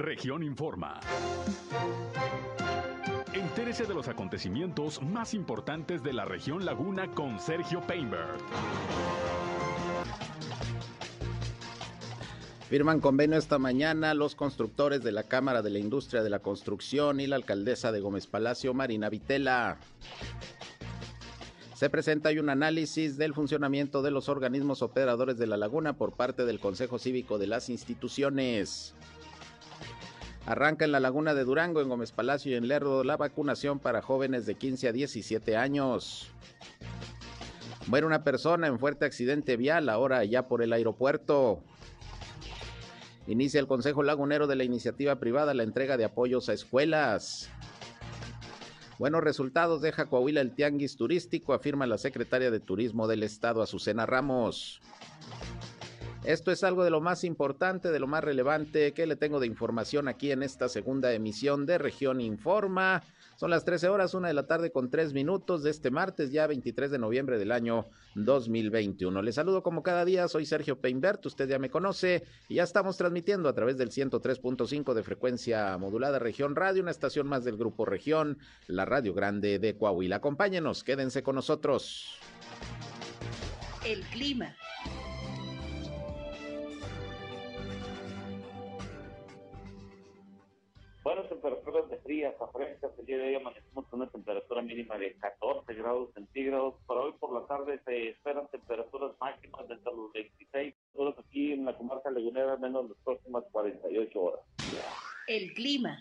Región Informa. Entérese de los acontecimientos más importantes de la región Laguna con Sergio Painberg. Firman convenio esta mañana los constructores de la Cámara de la Industria de la Construcción y la alcaldesa de Gómez Palacio, Marina Vitela. Se presenta hoy un análisis del funcionamiento de los organismos operadores de la laguna por parte del Consejo Cívico de las instituciones. Arranca en la laguna de Durango, en Gómez Palacio y en Lerdo la vacunación para jóvenes de 15 a 17 años. Muere una persona en fuerte accidente vial ahora ya por el aeropuerto. Inicia el Consejo Lagunero de la Iniciativa Privada la entrega de apoyos a escuelas. Buenos resultados deja Coahuila el tianguis turístico, afirma la secretaria de Turismo del Estado, Azucena Ramos. Esto es algo de lo más importante, de lo más relevante que le tengo de información aquí en esta segunda emisión de Región Informa. Son las 13 horas, una de la tarde con tres minutos de este martes, ya 23 de noviembre del año 2021. Les saludo como cada día, soy Sergio Peinbert, usted ya me conoce y ya estamos transmitiendo a través del 103.5 de frecuencia modulada Región Radio, una estación más del Grupo Región, la Radio Grande de Coahuila. Acompáñenos, quédense con nosotros. El clima. Temperaturas de frías a frescas. El día de hoy amanecemos con una temperatura mínima de 14 grados centígrados. Para hoy por la tarde se esperan temperaturas máximas de hasta los 26 horas aquí en la comarca lagunera, menos las próximas 48 horas. El clima.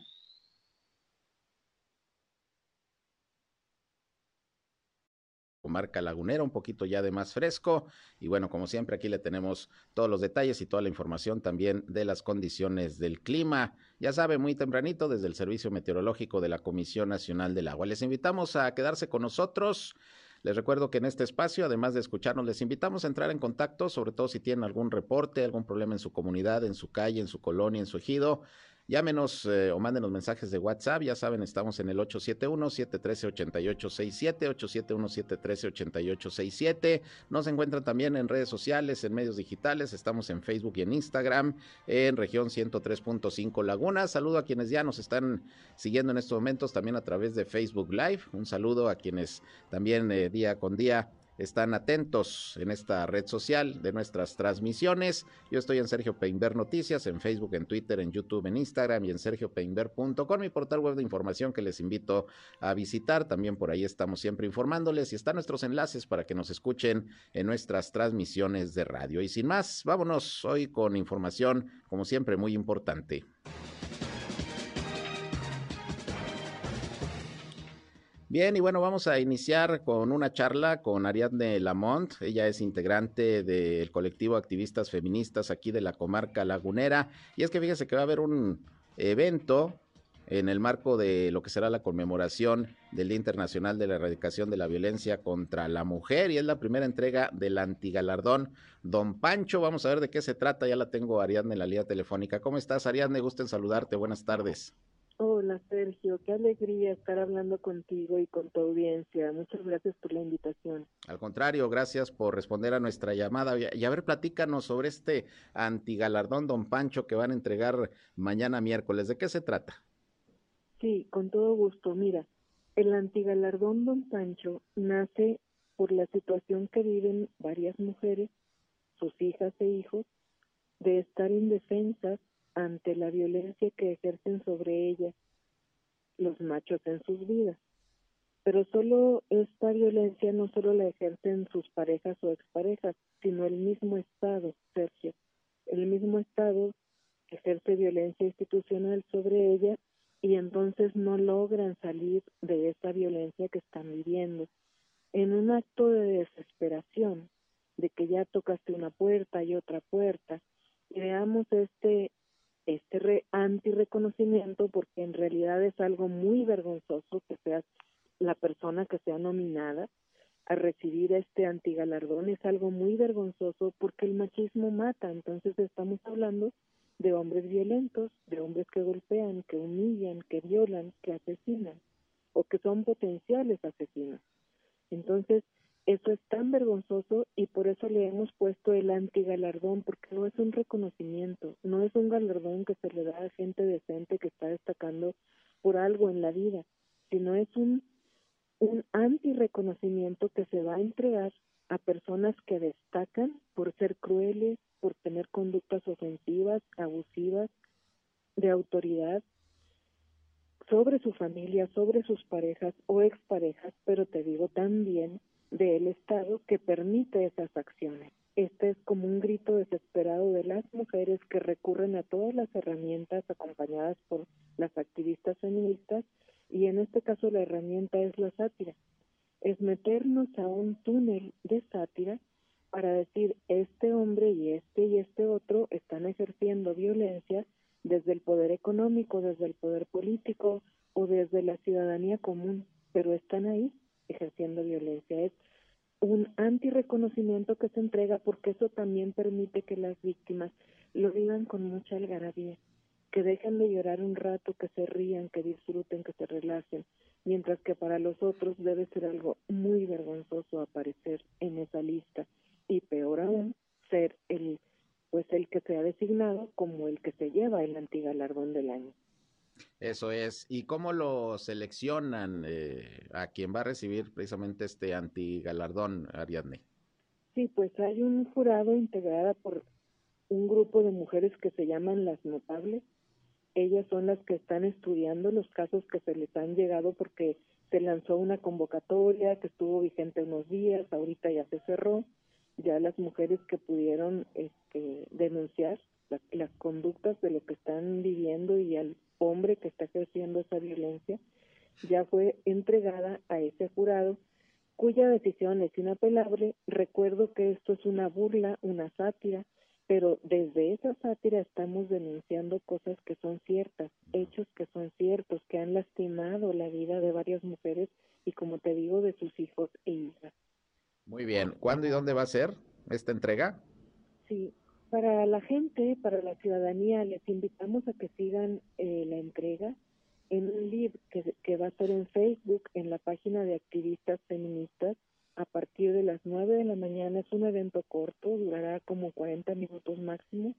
Marca Lagunera, un poquito ya de más fresco. Y bueno, como siempre, aquí le tenemos todos los detalles y toda la información también de las condiciones del clima. Ya sabe, muy tempranito desde el Servicio Meteorológico de la Comisión Nacional del Agua. Les invitamos a quedarse con nosotros. Les recuerdo que en este espacio, además de escucharnos, les invitamos a entrar en contacto, sobre todo si tienen algún reporte, algún problema en su comunidad, en su calle, en su colonia, en su ejido. Llámenos eh, o mándenos mensajes de WhatsApp. Ya saben, estamos en el 871-713-8867, 871-713-8867. Nos encuentran también en redes sociales, en medios digitales. Estamos en Facebook y en Instagram, en región 103.5 Laguna. Saludo a quienes ya nos están siguiendo en estos momentos también a través de Facebook Live. Un saludo a quienes también eh, día con día están atentos en esta red social de nuestras transmisiones. Yo estoy en Sergio Peinber Noticias, en Facebook, en Twitter, en YouTube, en Instagram y en sergiopeinber.com, mi portal web de información que les invito a visitar. También por ahí estamos siempre informándoles y están nuestros enlaces para que nos escuchen en nuestras transmisiones de radio. Y sin más, vámonos hoy con información, como siempre, muy importante. Bien, y bueno, vamos a iniciar con una charla con Ariadne Lamont. Ella es integrante del colectivo Activistas Feministas aquí de la comarca lagunera. Y es que fíjese que va a haber un evento en el marco de lo que será la conmemoración del Día Internacional de la Erradicación de la Violencia contra la Mujer y es la primera entrega del antigalardón Don Pancho. Vamos a ver de qué se trata. Ya la tengo Ariadne en la línea telefónica. ¿Cómo estás, Ariadne? Gusto en saludarte. Buenas tardes. Hola Sergio, qué alegría estar hablando contigo y con tu audiencia. Muchas gracias por la invitación. Al contrario, gracias por responder a nuestra llamada. Y a ver, platícanos sobre este antigalardón Don Pancho que van a entregar mañana miércoles. ¿De qué se trata? Sí, con todo gusto. Mira, el antigalardón Don Pancho nace por la situación que viven varias mujeres, sus hijas e hijos, de estar indefensas ante la violencia que ejercen sobre ellas los machos en sus vidas. Pero solo esta violencia no solo la ejercen sus parejas o exparejas, sino el mismo Estado, Sergio. El mismo Estado ejerce violencia institucional sobre ellas y entonces no logran salir de esa violencia que están viviendo. En un acto de desesperación, de que ya tocaste una puerta y otra puerta, y anti-reconocimiento porque en realidad es algo muy vergonzoso que seas la persona que sea nominada a recibir este antigalardón es algo muy vergonzoso porque el machismo mata, entonces estamos hablando de hombres violentos, de hombres que golpean, que humillan, que violan, que asesinan o que son potenciales asesinos. Entonces, eso es tan vergonzoso y por eso le hemos puesto el antigalardón, porque no es un reconocimiento, no es un galardón que se le da a gente decente que está destacando por algo en la vida, sino es un, un anti-reconocimiento que se va a entregar a personas que destacan por ser crueles, por tener conductas ofensivas, abusivas, de autoridad sobre su familia, sobre sus parejas o exparejas, pero te digo también del Estado que permite esas acciones. Este es como un grito desesperado de las mujeres que recurren a todas las herramientas acompañadas por las activistas feministas y en este caso la herramienta es la sátira. Es meternos a un túnel de sátira para decir este hombre y este y este otro están ejerciendo violencia desde el poder económico, desde el poder político o desde la ciudadanía común, pero están ahí ejerciendo violencia. Es un anti-reconocimiento que se entrega porque eso también permite que las víctimas lo vivan con mucha algarabía, que dejen de llorar un rato, que se rían, que disfruten, que se relajen, mientras que para los otros debe ser algo muy vergonzoso aparecer en esa lista y peor aún ser el pues el que se ha designado como el que se lleva el antigalardón del año. Eso es. ¿Y cómo lo seleccionan eh, a quien va a recibir precisamente este antigalardón, Ariadne? Sí, pues hay un jurado integrada por un grupo de mujeres que se llaman las notables. Ellas son las que están estudiando los casos que se les han llegado porque se lanzó una convocatoria que estuvo vigente unos días, ahorita ya se cerró. Ya las mujeres que pudieron este, denunciar las conductas de lo que están viviendo y al hombre que está ejerciendo esa violencia, ya fue entregada a ese jurado cuya decisión es inapelable. Recuerdo que esto es una burla, una sátira, pero desde esa sátira estamos denunciando cosas que son ciertas, hechos que son ciertos, que han lastimado la vida de varias mujeres y como te digo, de sus hijos e hijas. Muy bien. ¿Cuándo y dónde va a ser esta entrega? Sí, para la gente, para la ciudadanía, les invitamos a que sigan eh, la entrega en un live que, va a ser en Facebook, en la página de activistas feministas, a partir de las 9 de la mañana. Es un evento corto, durará como 40 minutos máximo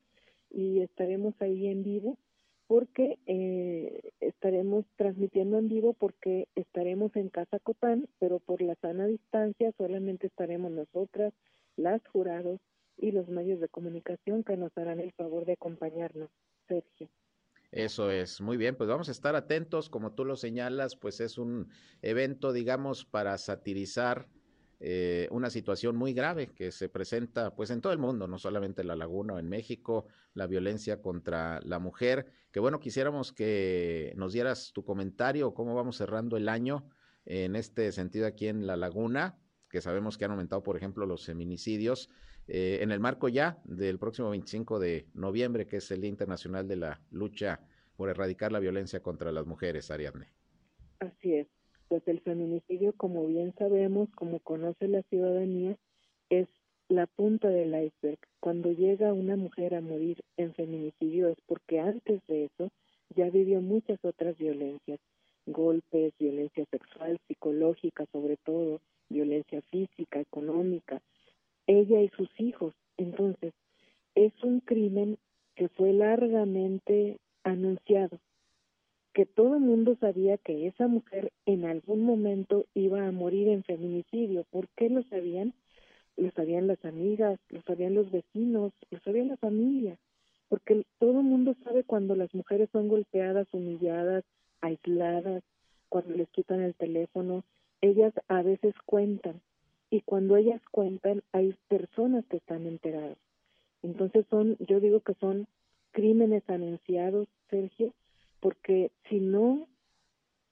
y estaremos ahí en vivo porque eh, estaremos transmitiendo en vivo porque estaremos en Casa Copán, pero por la sana distancia solamente estaremos nosotras, las jurados y los medios de comunicación que nos harán el favor de acompañarnos, Sergio. Eso es, muy bien, pues vamos a estar atentos, como tú lo señalas, pues es un evento, digamos, para satirizar eh, una situación muy grave que se presenta pues en todo el mundo, no solamente en La Laguna o en México, la violencia contra la mujer, que bueno, quisiéramos que nos dieras tu comentario, cómo vamos cerrando el año en este sentido aquí en La Laguna, que sabemos que han aumentado, por ejemplo, los feminicidios, eh, en el marco ya del próximo 25 de noviembre, que es el Día Internacional de la Lucha por Erradicar la Violencia contra las Mujeres, Ariadne. Así es, pues el feminicidio, como bien sabemos, como conoce la ciudadanía, es la punta del iceberg. Cuando llega una mujer a morir en feminicidio es porque antes de eso ya vivió muchas otras violencias, golpes, violencia sexual, psicológica sobre todo, violencia física, económica, ella y sus hijos. Entonces, es un crimen que fue largamente anunciado, que todo el mundo sabía que esa mujer en algún momento iba a morir en feminicidio. ¿Por qué lo sabían? Lo sabían las amigas, lo sabían los vecinos, lo sabía la familia, porque todo el mundo sabe cuando las mujeres son golpeadas, humilladas, aisladas, cuando les quitan el teléfono, ellas a veces cuentan y cuando ellas cuentan hay personas que están enteradas. Entonces son, yo digo que son crímenes anunciados, Sergio, porque si no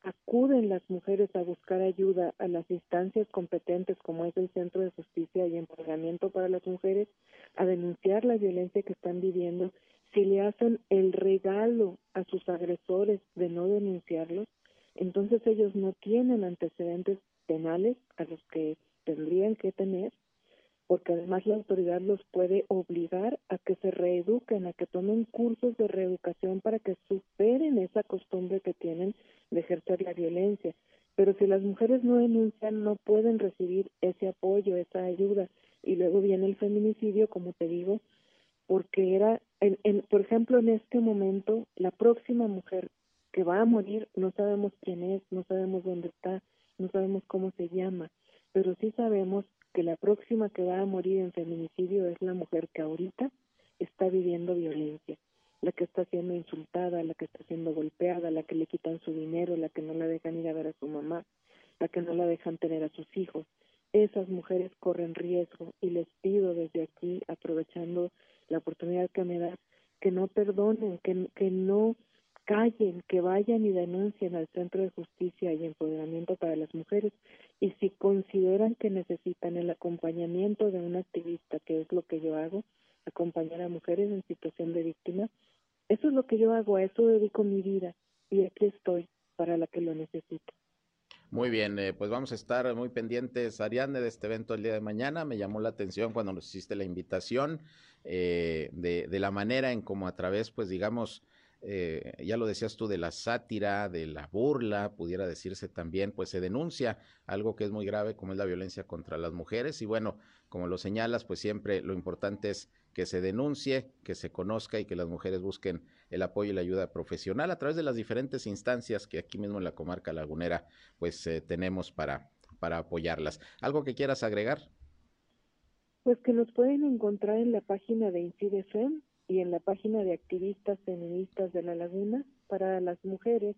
acuden las mujeres a buscar ayuda a las instancias competentes como es el Centro de Justicia y Empoderamiento para las Mujeres, a denunciar la violencia que están viviendo, si le hacen el regalo a sus agresores de no denunciarlos, entonces ellos no tienen antecedentes penales a los que que tener, porque además la autoridad los puede obligar a que se reeduquen, a que tomen cursos de reeducación para que superen esa costumbre que tienen de ejercer la violencia. Pero si las mujeres no denuncian, no pueden recibir ese apoyo, esa ayuda. y luego viene el feminicidio, como te digo, porque era, en, en, por ejemplo, en este momento, la próxima mujer que va a morir, no sabemos quién es, no sabemos dónde está, no sabemos cómo se llama, pero sí sabemos que la próxima que va a morir en feminicidio es la mujer que ahorita está viviendo violencia, la que está siendo insultada, la que está siendo golpeada, la que le quitan su dinero, la que no la dejan ir a ver a su mamá, la que no la dejan tener a sus hijos. Esas mujeres corren riesgo y les pido desde aquí, aprovechando la oportunidad que me da, que no perdonen, que, que no callen, que vayan y denuncien al Centro de Justicia y Empoderamiento para las Mujeres y si consideran que necesitan el acompañamiento de un activista, que es lo que yo hago, acompañar a mujeres en situación de víctima, eso es lo que yo hago, a eso dedico mi vida y aquí estoy para la que lo necesite. Muy bien, eh, pues vamos a estar muy pendientes, Ariadne, de este evento el día de mañana. Me llamó la atención cuando nos hiciste la invitación eh, de, de, la manera en cómo a través, pues digamos, eh, ya lo decías tú, de la sátira, de la burla, pudiera decirse también, pues se denuncia algo que es muy grave como es la violencia contra las mujeres y bueno, como lo señalas, pues siempre lo importante es que se denuncie, que se conozca y que las mujeres busquen el apoyo y la ayuda profesional a través de las diferentes instancias que aquí mismo en la comarca lagunera pues eh, tenemos para, para apoyarlas. ¿Algo que quieras agregar? Pues que nos pueden encontrar en la página de INCIDEFEM y en la página de activistas feministas de la laguna para las mujeres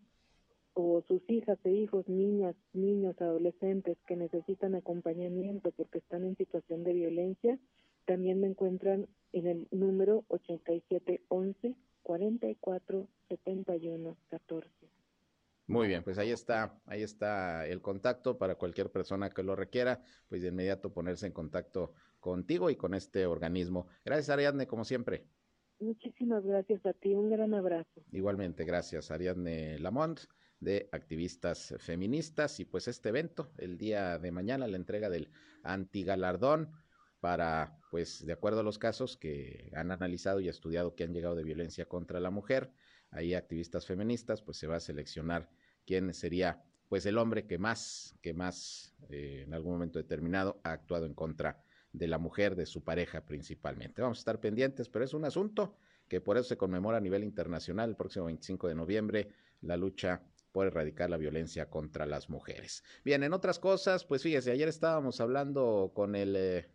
o sus hijas e hijos, niñas, niños, adolescentes que necesitan acompañamiento porque están en situación de violencia, también me encuentran en el número 8711 44 71 14. Muy bien, pues ahí está, ahí está el contacto para cualquier persona que lo requiera, pues de inmediato ponerse en contacto contigo y con este organismo. Gracias Ariadne, como siempre. Muchísimas gracias a ti, un gran abrazo. Igualmente, gracias Ariadne Lamont de activistas feministas y pues este evento el día de mañana la entrega del antigalardón para pues de acuerdo a los casos que han analizado y estudiado que han llegado de violencia contra la mujer ahí activistas feministas pues se va a seleccionar quién sería pues el hombre que más que más eh, en algún momento determinado ha actuado en contra de la mujer, de su pareja principalmente. Vamos a estar pendientes, pero es un asunto que por eso se conmemora a nivel internacional el próximo 25 de noviembre, la lucha por erradicar la violencia contra las mujeres. Bien, en otras cosas, pues fíjese, ayer estábamos hablando con el eh,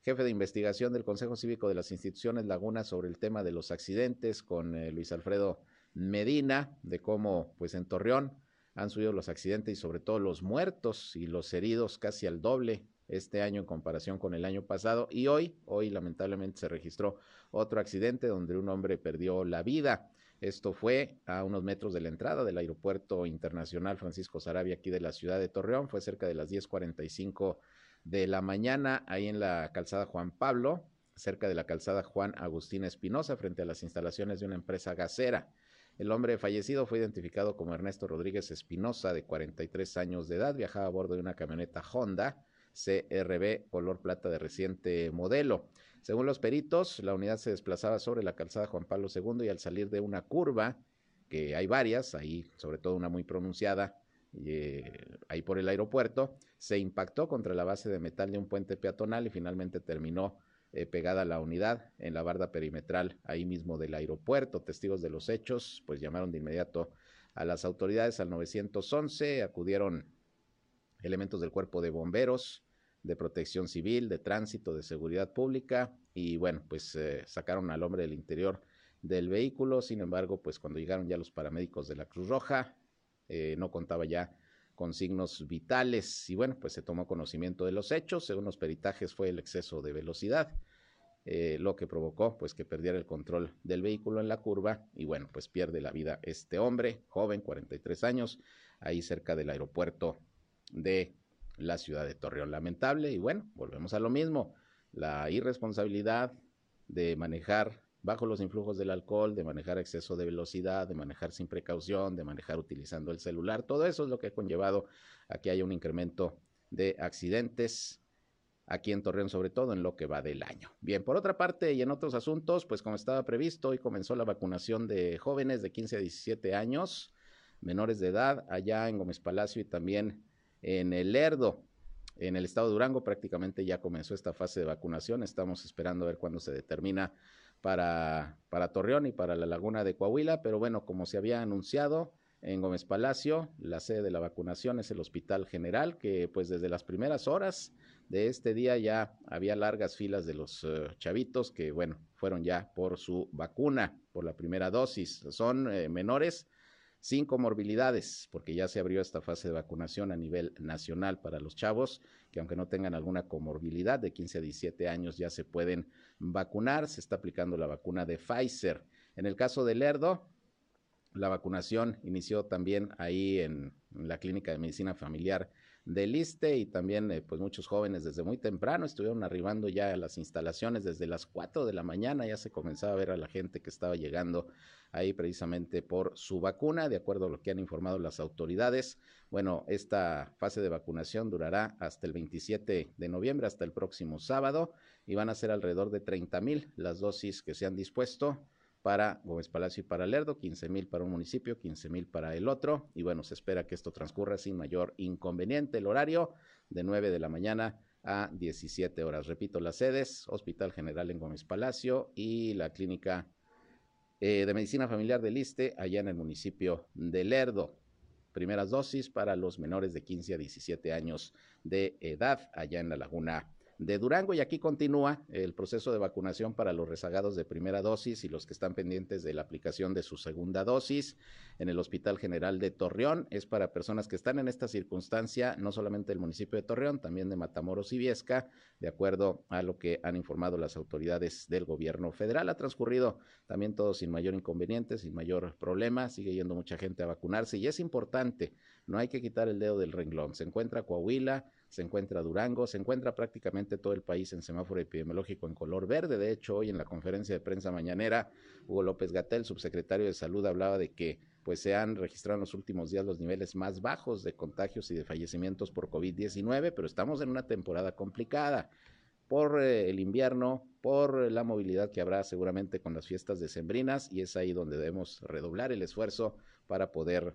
jefe de investigación del Consejo Cívico de las Instituciones Laguna sobre el tema de los accidentes, con eh, Luis Alfredo Medina, de cómo, pues en Torreón han subido los accidentes y sobre todo los muertos y los heridos casi al doble este año en comparación con el año pasado y hoy, hoy lamentablemente se registró otro accidente donde un hombre perdió la vida. Esto fue a unos metros de la entrada del Aeropuerto Internacional Francisco Sarabia aquí de la ciudad de Torreón, fue cerca de las 10:45 de la mañana ahí en la calzada Juan Pablo, cerca de la calzada Juan Agustín Espinosa frente a las instalaciones de una empresa gasera. El hombre fallecido fue identificado como Ernesto Rodríguez Espinosa, de 43 años de edad, viajaba a bordo de una camioneta Honda CRB color plata de reciente modelo. Según los peritos, la unidad se desplazaba sobre la calzada Juan Pablo II y al salir de una curva, que hay varias, ahí sobre todo una muy pronunciada, eh, ahí por el aeropuerto, se impactó contra la base de metal de un puente peatonal y finalmente terminó eh, pegada la unidad en la barda perimetral ahí mismo del aeropuerto. Testigos de los hechos pues llamaron de inmediato a las autoridades al 911, acudieron elementos del cuerpo de bomberos, de protección civil, de tránsito, de seguridad pública y bueno, pues eh, sacaron al hombre del interior del vehículo, sin embargo, pues cuando llegaron ya los paramédicos de la Cruz Roja, eh, no contaba ya con signos vitales y bueno, pues se tomó conocimiento de los hechos, según los peritajes fue el exceso de velocidad, eh, lo que provocó pues que perdiera el control del vehículo en la curva y bueno, pues pierde la vida este hombre, joven, 43 años, ahí cerca del aeropuerto de la ciudad de Torreón. Lamentable y bueno, volvemos a lo mismo, la irresponsabilidad de manejar bajo los influjos del alcohol, de manejar exceso de velocidad, de manejar sin precaución, de manejar utilizando el celular, todo eso es lo que ha conllevado a que haya un incremento de accidentes aquí en Torreón, sobre todo en lo que va del año. Bien, por otra parte y en otros asuntos, pues como estaba previsto, hoy comenzó la vacunación de jóvenes de 15 a 17 años, menores de edad, allá en Gómez Palacio y también en el Lerdo. en el estado de Durango prácticamente ya comenzó esta fase de vacunación. Estamos esperando a ver cuándo se determina para, para Torreón y para la laguna de Coahuila, pero bueno, como se había anunciado en Gómez Palacio, la sede de la vacunación es el Hospital General, que pues desde las primeras horas de este día ya había largas filas de los eh, chavitos que bueno, fueron ya por su vacuna, por la primera dosis. Son eh, menores sin comorbilidades, porque ya se abrió esta fase de vacunación a nivel nacional para los chavos, que aunque no tengan alguna comorbilidad de 15 a 17 años ya se pueden vacunar. Se está aplicando la vacuna de Pfizer. En el caso del Lerdo, la vacunación inició también ahí en la Clínica de Medicina Familiar del ISTE y también eh, pues muchos jóvenes desde muy temprano estuvieron arribando ya a las instalaciones desde las 4 de la mañana, ya se comenzaba a ver a la gente que estaba llegando ahí precisamente por su vacuna, de acuerdo a lo que han informado las autoridades. Bueno, esta fase de vacunación durará hasta el 27 de noviembre, hasta el próximo sábado, y van a ser alrededor de 30 mil las dosis que se han dispuesto para Gómez Palacio y para Lerdo, 15 mil para un municipio, 15 mil para el otro. Y bueno, se espera que esto transcurra sin mayor inconveniente. El horario de 9 de la mañana a 17 horas. Repito, las sedes, Hospital General en Gómez Palacio y la Clínica eh, de Medicina Familiar del Liste, allá en el municipio de Lerdo. Primeras dosis para los menores de 15 a 17 años de edad, allá en la Laguna de Durango y aquí continúa el proceso de vacunación para los rezagados de primera dosis y los que están pendientes de la aplicación de su segunda dosis en el Hospital General de Torreón. Es para personas que están en esta circunstancia, no solamente del municipio de Torreón, también de Matamoros y Viesca, de acuerdo a lo que han informado las autoridades del gobierno federal. Ha transcurrido también todo sin mayor inconveniente, sin mayor problema. Sigue yendo mucha gente a vacunarse y es importante, no hay que quitar el dedo del renglón. Se encuentra Coahuila, se encuentra Durango, se encuentra prácticamente todo el país en semáforo epidemiológico en color verde. De hecho, hoy en la conferencia de prensa mañanera, Hugo López Gatel, subsecretario de Salud, hablaba de que pues se han registrado en los últimos días los niveles más bajos de contagios y de fallecimientos por COVID-19, pero estamos en una temporada complicada por eh, el invierno, por la movilidad que habrá seguramente con las fiestas decembrinas y es ahí donde debemos redoblar el esfuerzo para poder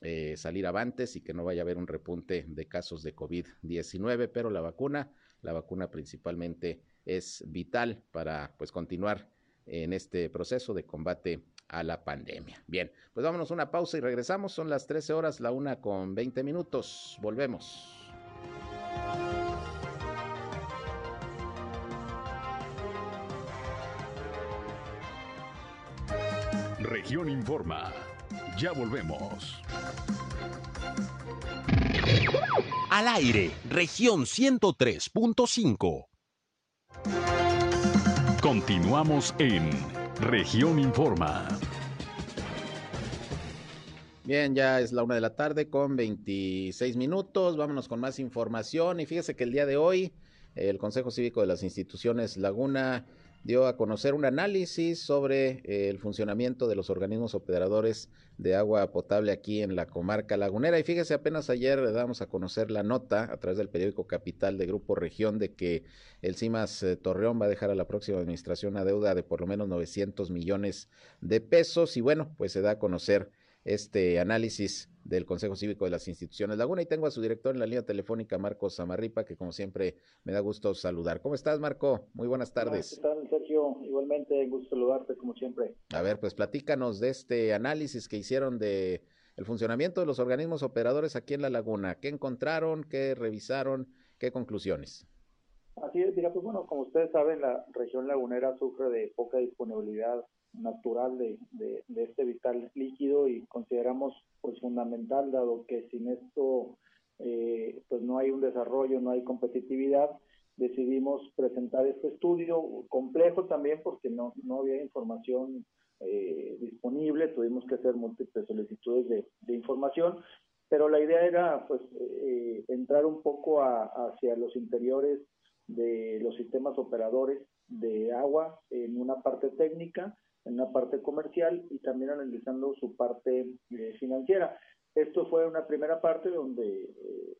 eh, salir avantes y que no vaya a haber un repunte de casos de COVID-19, pero la vacuna, la vacuna principalmente es vital para pues continuar en este proceso de combate a la pandemia. Bien, pues vámonos una pausa y regresamos. Son las 13 horas, la una con 20 minutos. Volvemos. Región Informa. Ya volvemos. Al aire, región 103.5. Continuamos en región Informa. Bien, ya es la una de la tarde con 26 minutos. Vámonos con más información. Y fíjese que el día de hoy, el Consejo Cívico de las Instituciones Laguna dio a conocer un análisis sobre eh, el funcionamiento de los organismos operadores de agua potable aquí en la comarca lagunera. Y fíjese, apenas ayer damos a conocer la nota a través del periódico Capital de Grupo Región de que el CIMAS eh, Torreón va a dejar a la próxima administración una deuda de por lo menos 900 millones de pesos. Y bueno, pues se da a conocer este análisis del Consejo Cívico de las Instituciones Laguna y tengo a su director en la línea telefónica, Marco Samarripa, que como siempre me da gusto saludar. ¿Cómo estás, Marco? Muy buenas tardes. ¿Qué tal, Sergio? Igualmente, gusto saludarte como siempre. A ver, pues platícanos de este análisis que hicieron de el funcionamiento de los organismos operadores aquí en la laguna. ¿Qué encontraron? ¿Qué revisaron? ¿Qué conclusiones? Así es, mira, pues bueno, como ustedes saben, la región lagunera sufre de poca disponibilidad natural de, de, este vital líquido y consideramos pues fundamental dado que sin esto eh, pues no hay un desarrollo, no hay competitividad, decidimos presentar este estudio complejo también porque no, no había información eh, disponible, tuvimos que hacer múltiples solicitudes de, de información, pero la idea era pues eh, entrar un poco hacia los interiores de los sistemas operadores de agua en una parte técnica en una parte comercial y también analizando su parte eh, financiera. Esto fue una primera parte donde eh,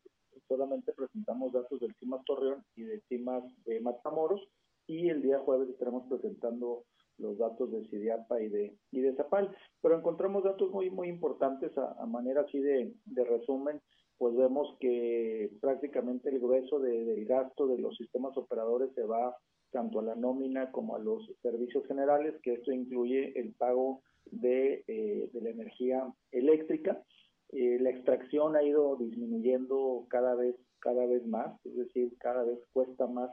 solamente presentamos datos del CIMAS Torreón y del CIMAS de Matamoros y el día jueves estaremos presentando los datos de CIDIAPA y de, y de Zapal, pero encontramos datos muy, muy importantes a, manera así de, de resumen pues vemos que prácticamente el grueso del gasto de los sistemas operadores se va tanto a la nómina como a los servicios generales, que esto incluye el pago de, eh, la energía eléctrica. Eh, la extracción ha ido disminuyendo cada vez, cada vez más, es decir, cada vez cuesta más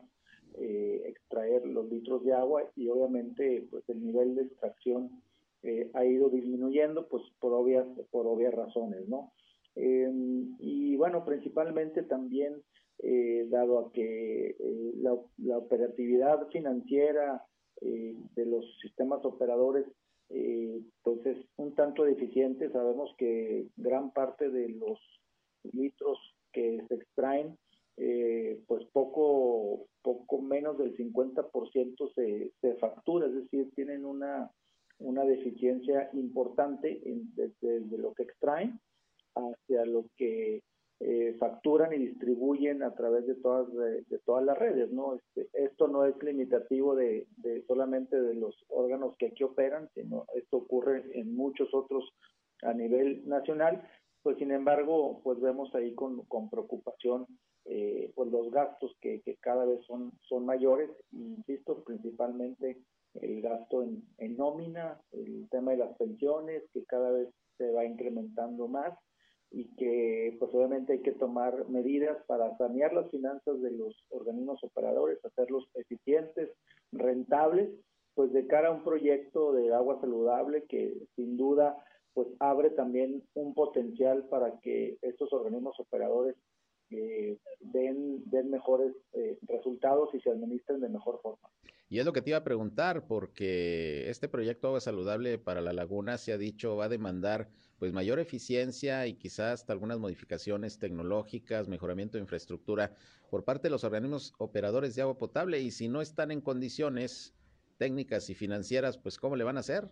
eh, extraer los litros de agua y obviamente pues el nivel de extracción ha ido disminuyendo pues por obvias, por obvias razones, ¿no? y bueno, principalmente también eh, dado a que eh, la, operatividad financiera eh, de los sistemas operadores pues es un tanto deficiente. Sabemos que gran parte de los litros que se extraen, pues poco, poco menos del 50% se, se factura, es decir, tienen una, una deficiencia importante desde lo que extraen hacia lo que eh, facturan y distribuyen a través de todas de, todas las redes no este, esto no es limitativo de, solamente de los órganos que aquí operan sino esto ocurre en muchos otros a nivel nacional. Pues sin embargo pues vemos ahí con, con preocupación eh, pues los gastos que, que, cada vez son son mayores. Insisto principalmente el gasto en nómina el tema de las pensiones que cada vez se va incrementando más y que pues obviamente hay que tomar medidas para sanear las finanzas de los organismos operadores, hacerlos eficientes, rentables, pues de cara a un proyecto de agua saludable que sin duda pues abre también un potencial para que estos organismos operadores eh, den, den mejores eh, resultados y se administren de mejor forma. Y es lo que te iba a preguntar, porque este proyecto Agua Saludable para la Laguna se ha dicho va a demandar pues mayor eficiencia y quizás hasta algunas modificaciones tecnológicas, mejoramiento de infraestructura por parte de los organismos operadores de agua potable y si no están en condiciones técnicas y financieras, pues ¿cómo le van a hacer?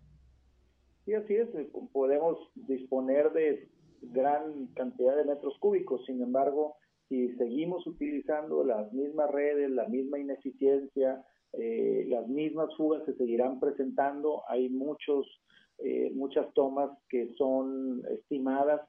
Sí, así es, eh, podemos disponer de gran cantidad de metros cúbicos, sin embargo, si seguimos utilizando las mismas redes, la misma ineficiencia, eh, las mismas fugas se seguirán presentando, hay muchos, eh, muchas tomas que son estimadas,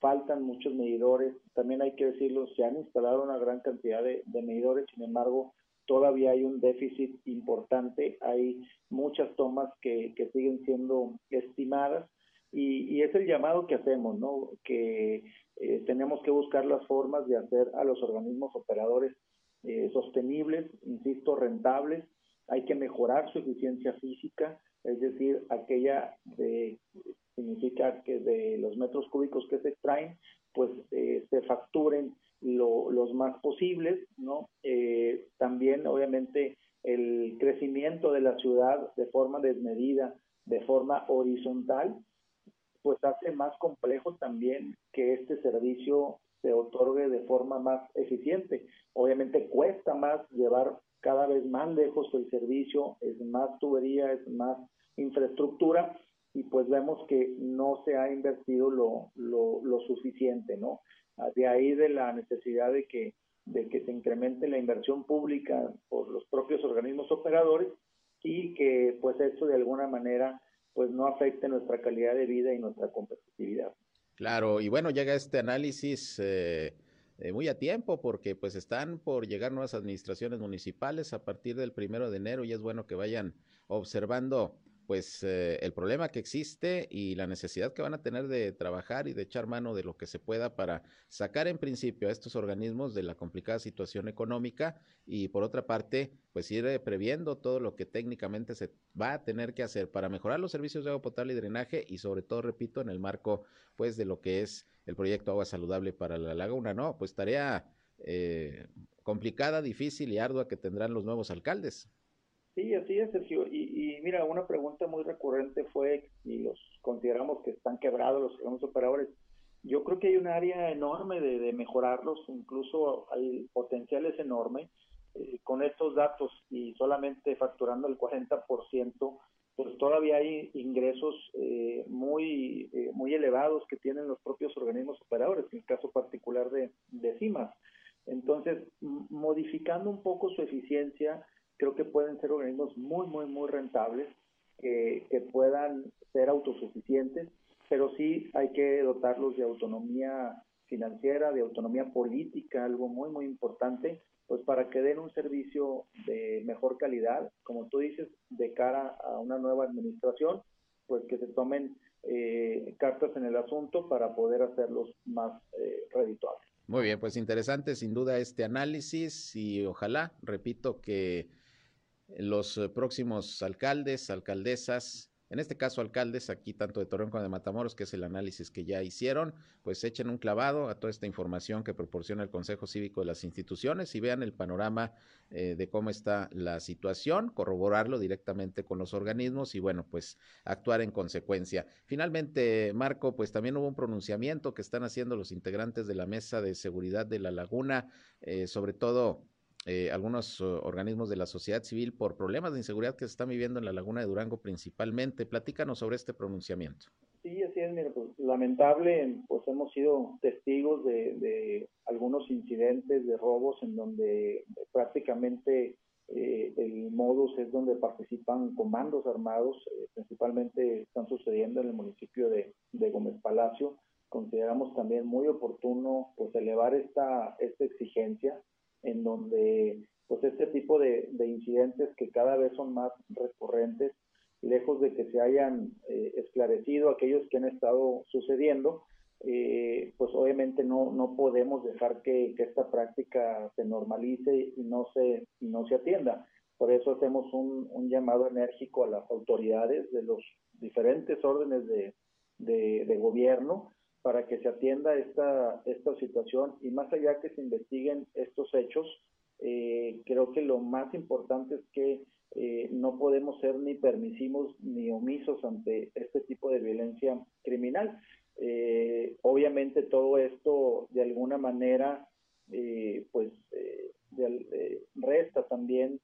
faltan muchos medidores, también hay que decirlo, se han instalado una gran cantidad de, medidores, sin embargo, todavía hay un déficit importante, hay muchas tomas que, siguen siendo estimadas y, es el llamado que hacemos, ¿no? Que eh, tenemos que buscar las formas de hacer a los organismos operadores eh, sostenibles, insisto, rentables. Hay que mejorar su eficiencia física, es decir, aquella de, significa que de los metros cúbicos que se extraen, pues eh, se facturen los más posibles, ¿no? Eh, también, obviamente, el crecimiento de la ciudad de forma desmedida, de forma horizontal, pues hace más complejo también que este servicio se otorgue de forma más eficiente. Obviamente cuesta más llevar cada vez más lejos el servicio, es más tubería, es más infraestructura y pues vemos que no se ha invertido lo, lo, suficiente, ¿no? De ahí de la necesidad de que, de que se incremente la inversión pública por los propios organismos operadores y que pues esto de alguna manera pues no afecte nuestra calidad de vida y nuestra competitividad. Claro, y bueno, llega este análisis eh, eh, muy a tiempo porque pues están por llegar nuevas administraciones municipales a partir del primero de enero y es bueno que vayan observando pues eh, el problema que existe y la necesidad que van a tener de trabajar y de echar mano de lo que se pueda para sacar en principio a estos organismos de la complicada situación económica y por otra parte pues ir previendo todo lo que técnicamente se va a tener que hacer para mejorar los servicios de agua potable y drenaje y sobre todo repito en el marco pues de lo que es el proyecto agua saludable para la laguna no pues tarea eh, complicada difícil y ardua que tendrán los nuevos alcaldes Sí, así es, Sergio. Y, mira, una pregunta muy recurrente fue, y los consideramos que están quebrados los sistemas operadores, yo creo que hay un área enorme de, mejorarlos, incluso hay potenciales enormes. Eh, con estos datos y solamente facturando el 40%, pues todavía hay ingresos eh, muy, eh, muy elevados que tienen los propios organismos operadores, en el caso particular de, de CIMAS. Entonces, modificando un poco su eficiencia, creo que pueden ser organismos muy, muy, muy rentables, que, que puedan ser autosuficientes, pero sí hay que dotarlos de autonomía financiera, de autonomía política, algo muy, muy importante, pues para que den un servicio de mejor calidad, como tú dices, de cara a una nueva administración, pues que se tomen eh, cartas en el asunto para poder hacerlos más eh, redituables. Muy bien, pues interesante sin duda este análisis y ojalá, repito, que los próximos alcaldes, alcaldesas, en este caso alcaldes, aquí tanto de Torreón como de Matamoros, que es el análisis que ya hicieron, pues echen un clavado a toda esta información que proporciona el Consejo Cívico de las instituciones y vean el panorama eh, de cómo está la situación, corroborarlo directamente con los organismos y bueno, pues actuar en consecuencia. Finalmente, Marco, pues también hubo un pronunciamiento que están haciendo los integrantes de la Mesa de Seguridad de la Laguna, eh, sobre todo eh, algunos organismos de la sociedad civil por problemas de inseguridad que se están viviendo en la laguna de Durango principalmente. Platícanos sobre este pronunciamiento. Sí, así es, mira, pues, lamentable, pues hemos sido testigos de, algunos incidentes de robos en donde prácticamente eh, el modus es donde participan comandos armados, eh, principalmente están sucediendo en el municipio de, de Gómez Palacio. Consideramos también muy oportuno pues elevar esta, esta exigencia en donde pues este tipo de, incidentes que cada vez son más recurrentes, lejos de que se hayan eh, esclarecido aquellos que han estado sucediendo, eh, pues obviamente no, no podemos dejar que, esta práctica se normalice y no se, no se atienda. Por eso hacemos un, llamado enérgico a las autoridades de los diferentes órdenes de, de, de gobierno para que se atienda esta, esta situación y más allá que se investiguen estos hechos, eh, creo que lo más importante es que eh, no podemos ser ni permisivos ni omisos ante este tipo de violencia criminal. Eh, obviamente todo esto de alguna manera pues resta también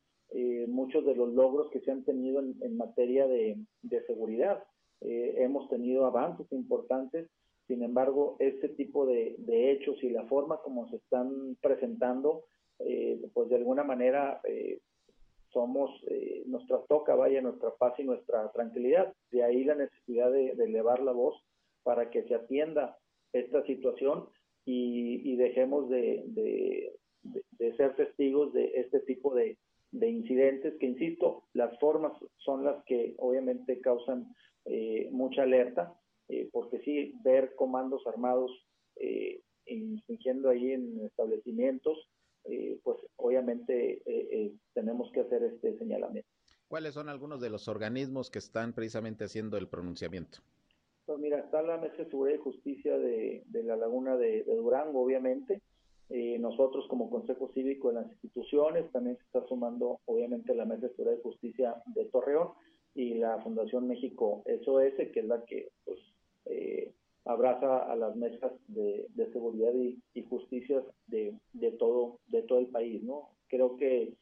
muchos de los logros que se han tenido en, materia de, de seguridad. hemos tenido avances importantes, sin embargo, este tipo de, hechos y la forma como se están presentando, eh, pues de alguna manera eh, somos, eh, nos trastoca, vaya, nuestra paz y nuestra tranquilidad. De ahí la necesidad de, elevar la voz para que se atienda esta situación y, dejemos de, ser testigos de este tipo de, incidentes que, insisto, las formas son las que obviamente causan mucha alerta eh, porque sí, ver comandos armados eh, infringiendo ahí en establecimientos, eh, pues obviamente eh, tenemos que hacer este señalamiento. ¿Cuáles son algunos de los organismos que están precisamente haciendo el pronunciamiento? Pues mira, está la Mesa de Seguridad y Justicia de, la Laguna de, Durango, obviamente. nosotros como Consejo Cívico de las instituciones, también se está sumando obviamente la Mesa de Seguridad y Justicia de Torreón y la Fundación México SOS, que es la que pues, eh, abraza a las mesas de, seguridad y, justicia de, todo de todo el país no creo que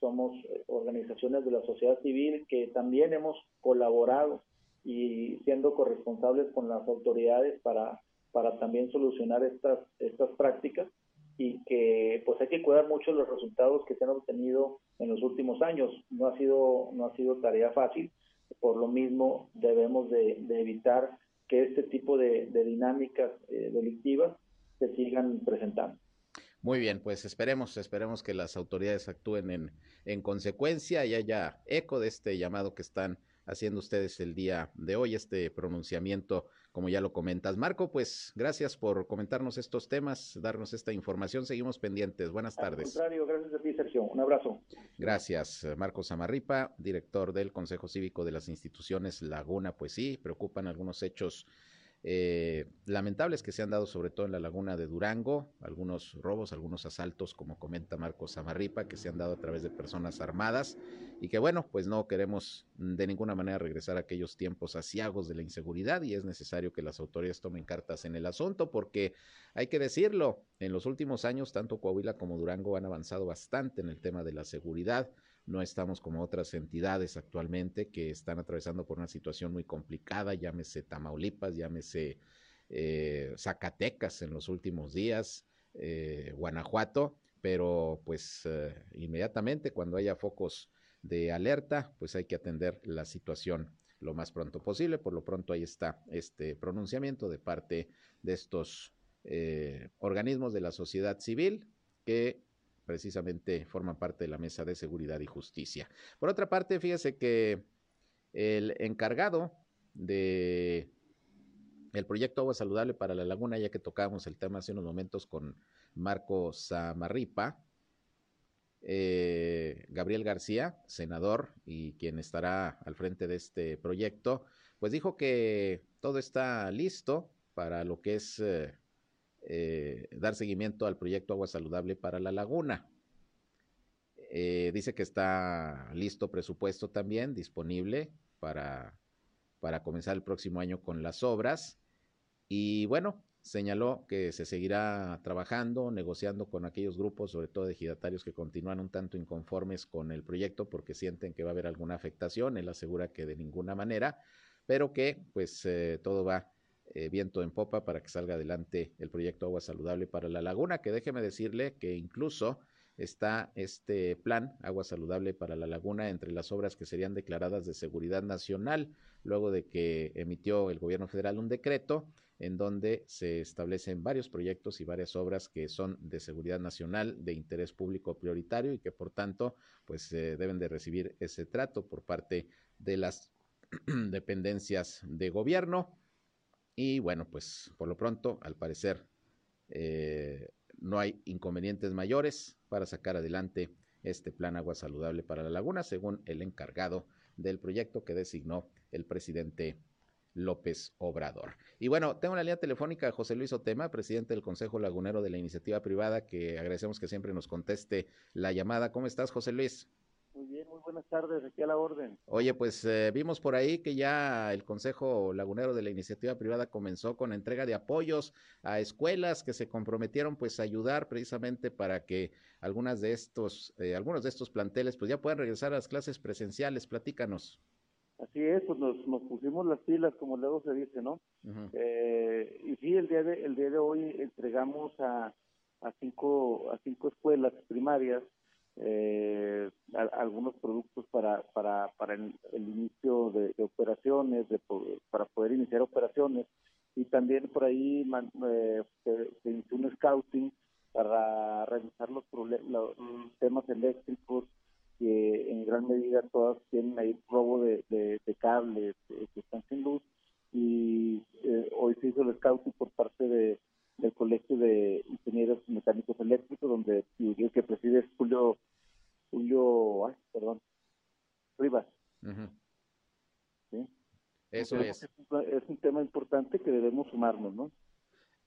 somos organizaciones de la sociedad civil que también hemos colaborado y siendo corresponsables con las autoridades para para también solucionar estas estas prácticas y que pues hay que cuidar mucho los resultados que se han obtenido en los últimos años. No ha sido no ha sido tarea fácil. Por lo mismo debemos de evitar que este tipo de, dinámicas eh, delictivas se sigan presentando. Muy bien, pues esperemos, esperemos que las autoridades actúen en, en consecuencia y haya eco de este llamado que están haciendo ustedes el día de hoy, este pronunciamiento, como ya lo comentas. Marco, pues gracias por comentarnos estos temas, darnos esta información. Seguimos pendientes. Buenas tardes. Al contrario, gracias a ti, Sergio. Un abrazo. Gracias, Marco Samarripa, director del Consejo Cívico de las Instituciones Laguna. Pues sí, preocupan algunos hechos eh, lamentables que se han dado sobre todo en la laguna de Durango, algunos robos, algunos asaltos, como comenta Marcos Samarripa, que se han dado a través de personas armadas y que bueno, pues no queremos de ninguna manera regresar a aquellos tiempos asiagos de la inseguridad y es necesario que las autoridades tomen cartas en el asunto porque hay que decirlo, en los últimos años tanto Coahuila como Durango han avanzado bastante en el tema de la seguridad no estamos como otras entidades actualmente que están atravesando por una situación muy complicada, llámese Tamaulipas, llámese eh, Zacatecas en los últimos días, eh, Guanajuato, pero pues eh, inmediatamente cuando haya focos de alerta, pues hay que atender la situación lo más pronto posible. Por lo pronto ahí está este pronunciamiento de parte de estos eh, organismos de la sociedad civil que precisamente forman parte de la Mesa de Seguridad y Justicia. Por otra parte, fíjese que el encargado de el proyecto Agua Saludable para la Laguna, ya que tocábamos el tema hace unos momentos con Marco Samarripa, eh, Gabriel García, senador y quien estará al frente de este proyecto, pues dijo que todo está listo para lo que es eh, eh, dar seguimiento al proyecto Agua Saludable para la Laguna. dice que está listo presupuesto también disponible para, para comenzar el próximo año con las obras. Y bueno, señaló que se seguirá trabajando, negociando con aquellos grupos, sobre todo de ejidatarios que continúan un tanto inconformes con el proyecto porque sienten que va a haber alguna afectación. Él asegura que de ninguna manera, pero que pues eh, todo va eh, viento en popa para que salga adelante el proyecto Agua Saludable para la Laguna, que déjeme decirle que incluso está este plan Agua Saludable para la Laguna entre las obras que serían declaradas de seguridad nacional, luego de que emitió el gobierno federal un decreto en donde se establecen varios proyectos y varias obras que son de seguridad nacional, de interés público prioritario y que por tanto pues eh, deben de recibir ese trato por parte de las dependencias de gobierno. Y bueno, pues por lo pronto, al parecer, eh, no hay inconvenientes mayores para sacar adelante este plan agua saludable para la laguna, según el encargado del proyecto que designó el presidente López Obrador. Y bueno, tengo la línea telefónica a José Luis Otema, presidente del Consejo Lagunero de la Iniciativa Privada, que agradecemos que siempre nos conteste la llamada. ¿Cómo estás, José Luis? Muy bien, muy buenas tardes, aquí a la orden. Oye, pues eh, vimos por ahí que ya el Consejo Lagunero de la Iniciativa Privada comenzó con entrega de apoyos a escuelas que se comprometieron pues a ayudar precisamente para que algunas de estos, eh, algunos de estos planteles pues ya puedan regresar a las clases presenciales. Platícanos. Así es, pues nos, pusimos las pilas, como luego se dice, ¿no? eh, y sí, el día de el día de hoy entregamos a, a cinco a cinco escuelas primarias eh, algunos productos para para para el, inicio de, operaciones, de, para poder iniciar operaciones. Y también por ahí eh, se, inició un scouting para revisar los, los temas eléctricos que en gran medida todas tienen ahí robo de, de, cables que están sin luz. Y eh, hoy se hizo el scouting por parte de del Colegio de Ingenieros Mecánicos Eléctricos, donde el que preside es Julio, Julio, ay, perdón, Rivas. ¿Sí? Eso es. Es un tema importante que debemos sumarnos, ¿no?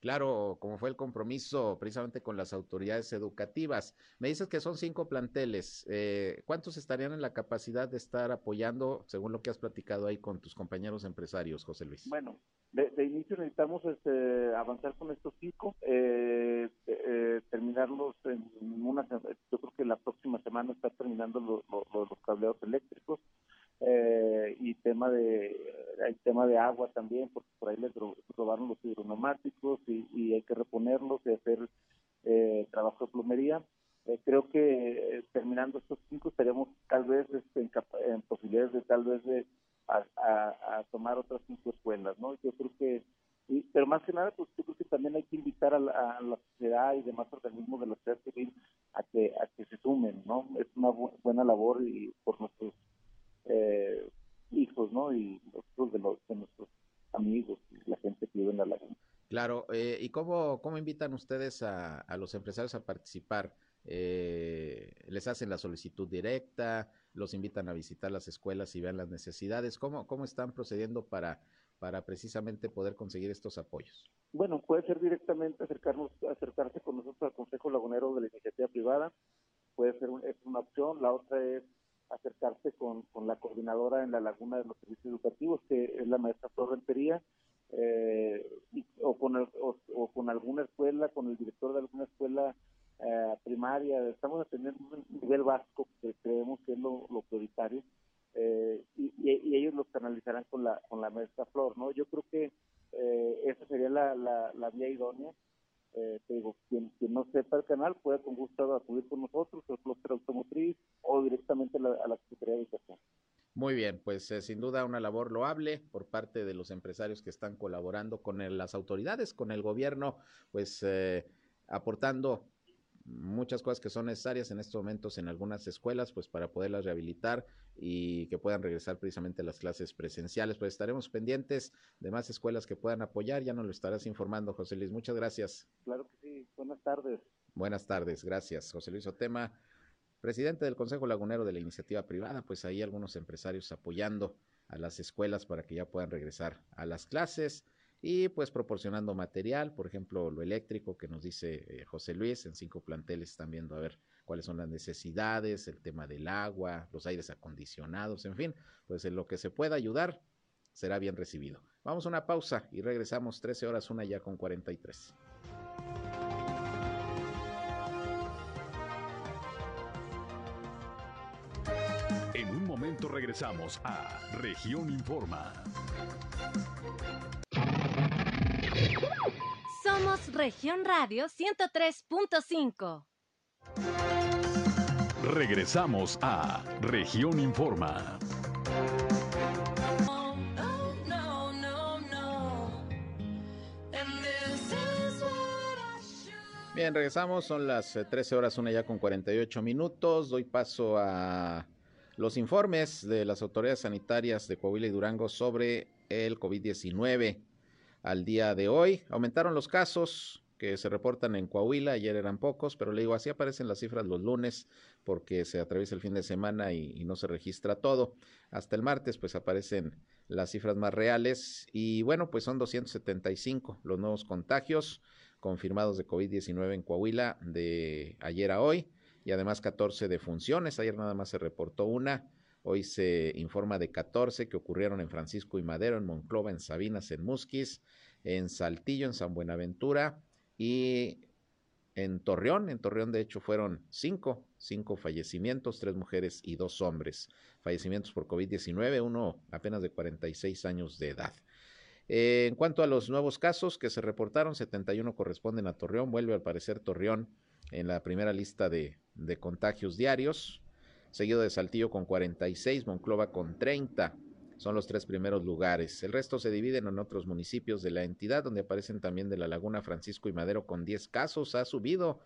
Claro, como fue el compromiso precisamente con las autoridades educativas. Me dices que son cinco planteles. Eh, ¿Cuántos estarían en la capacidad de estar apoyando, según lo que has platicado ahí con tus compañeros empresarios, José Luis? Bueno, de, inicio necesitamos este, avanzar con estos cinco, eh, eh, terminarlos en una, yo creo que la próxima semana está terminando los cableados eléctricos eh, y tema de el tema de agua también porque por ahí les robaron los hidroneumáticos y, y hay que reponerlos y hacer eh, trabajo de plomería. Eh, creo que eh, terminando estos cinco estaríamos tal vez este, en, posibilidades de tal vez de a, a, tomar otras cinco escuelas no yo creo que y, pero más que nada pues yo creo que también hay que invitar a la, a la sociedad y demás organismos de la sociedad civil a que a que se sumen no es una buena labor y por nuestros eh, hijos, ¿no? Y los de, los, de nuestros amigos y la gente que vive en la laguna. Claro, eh, ¿y cómo, cómo invitan ustedes a, a los empresarios a participar? Eh, ¿Les hacen la solicitud directa? ¿Los invitan a visitar las escuelas y vean las necesidades? ¿Cómo, cómo están procediendo para, para precisamente poder conseguir estos apoyos? Bueno, puede ser directamente acercarnos, acercarse con nosotros al Consejo Lagunero de la Iniciativa Privada, puede ser es una opción, la otra es acercarse con, con la coordinadora en la Laguna de los Servicios Educativos, que es la maestra Flor eh, o, con o, con alguna escuela, con el director de alguna escuela eh, primaria. Estamos atendiendo un nivel básico que creemos que es lo, prioritario. Eh, y, y, ellos los canalizarán con la con la maestra Flor, ¿no? Yo creo que eh, esa sería la, la, la vía idónea eh, digo, quien, no sepa el canal puede con gusto acudir con nosotros, el cluster automotriz o directamente a la, Secretaría de Educación. Muy bien, pues eh, sin duda una labor loable por parte de los empresarios que están colaborando con las autoridades, con el gobierno, pues eh, aportando muchas cosas que son necesarias en estos momentos en algunas escuelas, pues para poderlas rehabilitar y que puedan regresar precisamente a las clases presenciales. Pues estaremos pendientes de más escuelas que puedan apoyar, ya nos lo estarás informando, José Luis. Muchas gracias. Claro que sí, buenas tardes. Buenas tardes, gracias, José Luis Otema presidente del Consejo Lagunero de la Iniciativa Privada, pues ahí algunos empresarios apoyando a las escuelas para que ya puedan regresar a las clases y pues proporcionando material, por ejemplo, lo eléctrico que nos dice eh, José Luis, en cinco planteles están viendo a ver cuáles son las necesidades, el tema del agua, los aires acondicionados, en fin, pues en lo que se pueda ayudar será bien recibido. Vamos a una pausa y regresamos 13 horas, una ya con 43. momento regresamos a Región Informa. Somos Región Radio 103.5. Regresamos a Región Informa. Bien, regresamos, son las 13 eh, horas, una ya con 48 minutos. Doy paso a los informes de las autoridades sanitarias de Coahuila y Durango sobre el COVID-19 al día de hoy. Aumentaron los casos que se reportan en Coahuila, ayer eran pocos, pero le digo, así aparecen las cifras los lunes porque se atraviesa el fin de semana y, no se registra todo. Hasta el martes pues aparecen las cifras más reales y bueno, pues son 275 los nuevos contagios confirmados de COVID-19 en Coahuila de ayer a hoy y además 14 defunciones. Ayer nada más se reportó una. Hoy se informa de 14 que ocurrieron en Francisco y Madero, en Monclova, en Sabinas, en Musquis, en Saltillo, en San Buenaventura y en Torreón. En Torreón, de hecho, fueron cinco, cinco fallecimientos, tres mujeres y dos hombres. Fallecimientos por COVID-19, uno apenas de 46 años de edad. Eh, en cuanto a los nuevos casos que se reportaron, 71 corresponden a Torreón. Vuelve al parecer Torreón en la primera lista de, de contagios diarios, seguido de Saltillo con 46, Monclova con 30. Son los tres primeros lugares. El resto se dividen en otros municipios de la entidad, donde aparecen también de la Laguna Francisco y Madero con 10 casos. Ha subido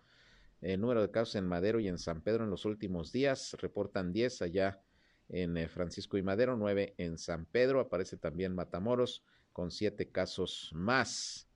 el número de casos en Madero y en San Pedro en los últimos días. Reportan 10 allá en eh, Francisco y Madero, 9 en San Pedro. Aparece también Matamoros con 7 casos más.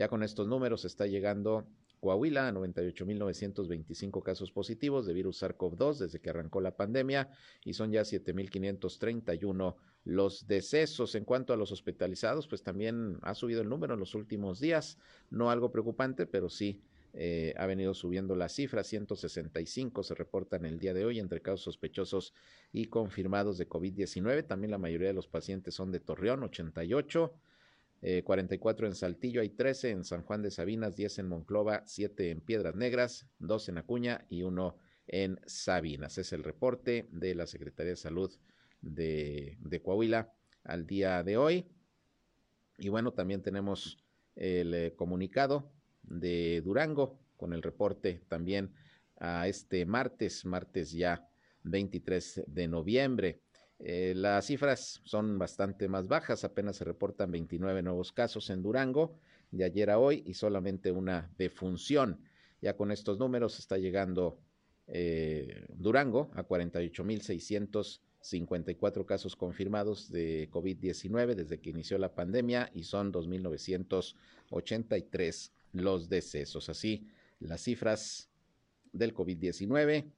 Ya con estos números está llegando Coahuila, 98.925 casos positivos de virus SARS-CoV-2 desde que arrancó la pandemia y son ya 7.531 los decesos. En cuanto a los hospitalizados, pues también ha subido el número en los últimos días, no algo preocupante, pero sí eh, ha venido subiendo la cifra, 165 se reportan el día de hoy entre casos sospechosos y confirmados de COVID-19. También la mayoría de los pacientes son de Torreón, 88 eh, 44 en Saltillo, hay 13 en San Juan de Sabinas, 10 en Monclova, 7 en Piedras Negras, 2 en Acuña y 1 en Sabinas. Es el reporte de la Secretaría de Salud de, Coahuila al día de hoy. Y bueno, también tenemos el eh, comunicado de Durango con el reporte también a este martes, martes ya 23 de noviembre. Eh, las cifras son bastante más bajas, apenas se reportan 29 nuevos casos en Durango de ayer a hoy y solamente una defunción. Ya con estos números está llegando eh, Durango a 48.654 casos confirmados de COVID-19 desde que inició la pandemia y son 2.983 los decesos. Así, las cifras del COVID-19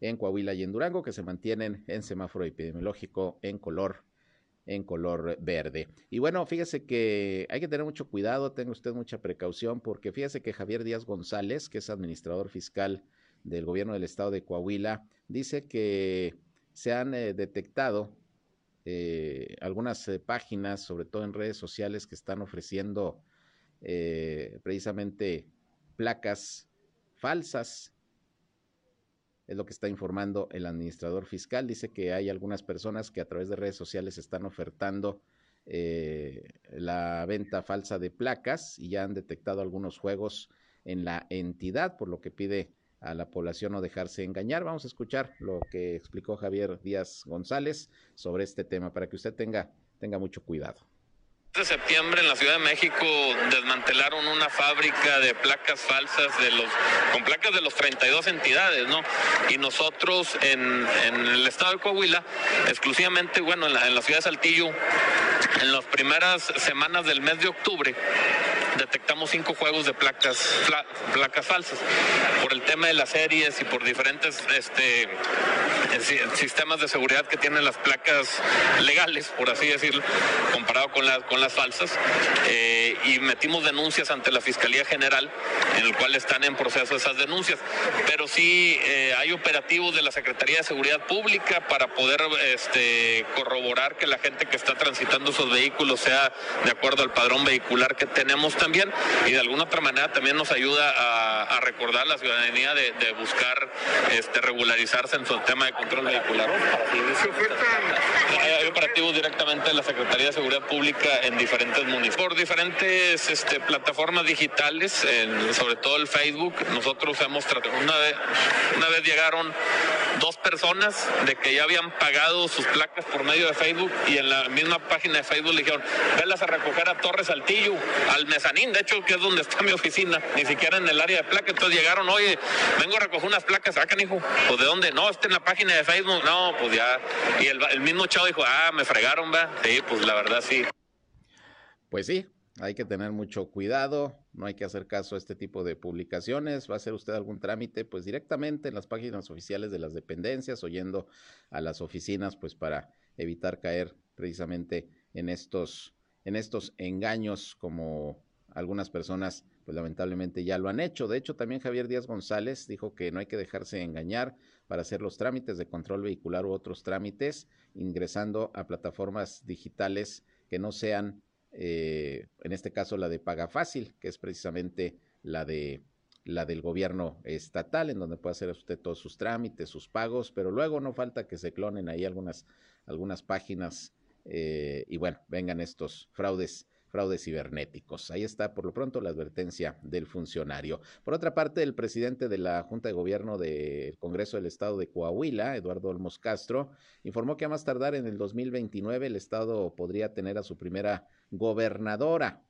en Coahuila y en Durango, que se mantienen en semáforo epidemiológico en color en color verde. Y bueno, fíjese que hay que tener mucho cuidado, tenga usted mucha precaución, porque fíjese que Javier Díaz González, que es administrador fiscal del gobierno del estado de Coahuila, dice que se han eh, detectado eh, algunas eh, páginas, sobre todo en redes sociales, que están ofreciendo precisamente placas falsas es lo que está informando el administrador fiscal. Dice que hay algunas personas que a través de redes sociales están ofertando eh, la venta falsa de placas y ya han detectado algunos juegos en la entidad, por lo que pide a la población no dejarse engañar. Vamos a escuchar lo que explicó Javier Díaz González sobre este tema para que usted tenga, tenga mucho cuidado de septiembre en la Ciudad de México desmantelaron una fábrica de placas falsas de los con placas de los 32 entidades, ¿no? Y nosotros en, el estado de Coahuila, exclusivamente, bueno, en la, ciudad de Saltillo, en las primeras semanas del mes de octubre, detectamos cinco juegos de placas, placas falsas por el tema de las series y por diferentes este, sistemas de seguridad que tienen las placas legales, por así decirlo, comparado con, las con las falsas. Eh, y metimos denuncias ante la Fiscalía General, en el cual están en proceso esas denuncias. Pero sí eh, hay operativos de la Secretaría de Seguridad Pública para poder este, corroborar que la gente que está transitando esos vehículos sea de acuerdo al padrón vehicular que tenemos también y de alguna otra manera también nos ayuda a, recordar la ciudadanía de, buscar este, regularizarse en su tema de control vehicular. Hay operativos directamente de la Secretaría de Seguridad Pública en diferentes municipios. Por diferentes este, plataformas digitales, sobre todo el Facebook, nosotros hemos tratado, una vez, una vez llegaron dos personas de que ya habían pagado sus placas por medio de Facebook y en la misma página de Facebook le dijeron, velas a recoger a Torres Saltillo, al mezanín, de hecho, que es donde está mi oficina, ni siquiera en el área de placas. Entonces llegaron, oye, vengo a recoger unas placas, sacan, hijo. Pues de dónde? No, está en la página de Facebook. No, pues ya. Y el, el mismo chavo dijo, ah, me fregaron, va. Sí, pues la verdad sí. Pues sí, hay que tener mucho cuidado, no hay que hacer caso a este tipo de publicaciones. Va a hacer usted algún trámite, pues directamente en las páginas oficiales de las dependencias, oyendo a las oficinas, pues para evitar caer precisamente en estos, en estos engaños como algunas personas pues lamentablemente ya lo han hecho. De hecho, también Javier Díaz González dijo que no hay que dejarse engañar para hacer los trámites de control vehicular u otros trámites, ingresando a plataformas digitales que no sean, eh, en este caso, la de Paga Fácil, que es precisamente la de la del gobierno estatal, en donde puede hacer usted todos sus trámites, sus pagos, pero luego no falta que se clonen ahí algunas, algunas páginas eh, y bueno, vengan estos fraudes fraudes cibernéticos. Ahí está, por lo pronto, la advertencia del funcionario. Por otra parte, el presidente de la Junta de Gobierno del Congreso del Estado de Coahuila, Eduardo Olmos Castro, informó que a más tardar en el 2029 el Estado podría tener a su primera gobernadora.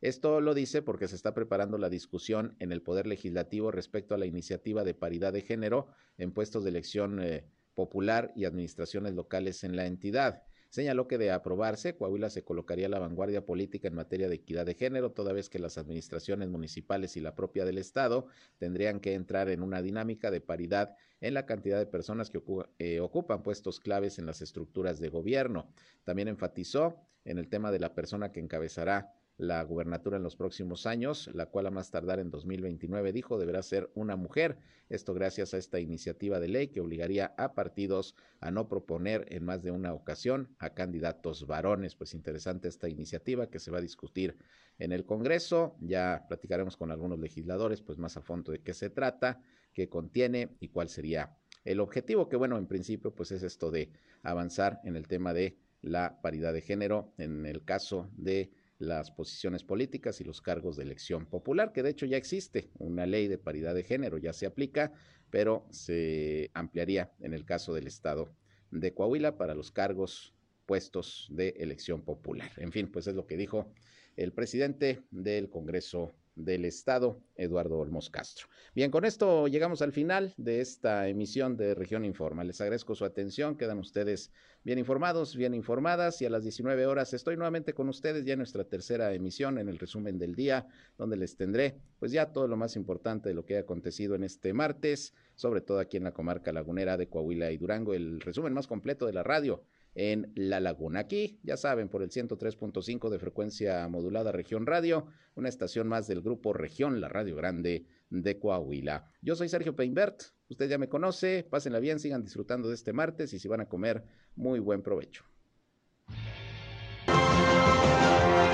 Esto lo dice porque se está preparando la discusión en el Poder Legislativo respecto a la iniciativa de paridad de género en puestos de elección eh, popular y administraciones locales en la entidad. Señaló que de aprobarse, Coahuila se colocaría a la vanguardia política en materia de equidad de género, toda vez que las administraciones municipales y la propia del Estado tendrían que entrar en una dinámica de paridad en la cantidad de personas que eh, ocupan puestos claves en las estructuras de gobierno. También enfatizó en el tema de la persona que encabezará la gubernatura en los próximos años, la cual a más tardar en 2029 dijo deberá ser una mujer. Esto gracias a esta iniciativa de ley que obligaría a partidos a no proponer en más de una ocasión a candidatos varones. Pues interesante esta iniciativa que se va a discutir en el Congreso. Ya platicaremos con algunos legisladores pues más a fondo de qué se trata, qué contiene y cuál sería el objetivo, que bueno, en principio pues es esto de avanzar en el tema de la paridad de género en el caso de las posiciones políticas y los cargos de elección popular, que de hecho ya existe una ley de paridad de género, ya se aplica, pero se ampliaría en el caso del estado de Coahuila para los cargos puestos de elección popular. En fin, pues es lo que dijo el presidente del Congreso del Estado, Eduardo Olmos Castro. Bien, con esto llegamos al final de esta emisión de Región Informa. Les agradezco su atención, quedan ustedes bien informados, bien informadas y a las 19 horas estoy nuevamente con ustedes ya en nuestra tercera emisión en el resumen del día, donde les tendré pues ya todo lo más importante de lo que ha acontecido en este martes, sobre todo aquí en la comarca lagunera de Coahuila y Durango, el resumen más completo de la radio en La Laguna. Aquí, ya saben, por el 103.5 de frecuencia modulada Región Radio, una estación más del grupo Región, la Radio Grande de Coahuila. Yo soy Sergio Peinbert, usted ya me conoce, pásenla bien, sigan disfrutando de este martes y si van a comer, muy buen provecho.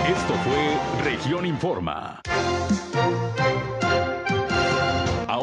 Esto fue Región Informa.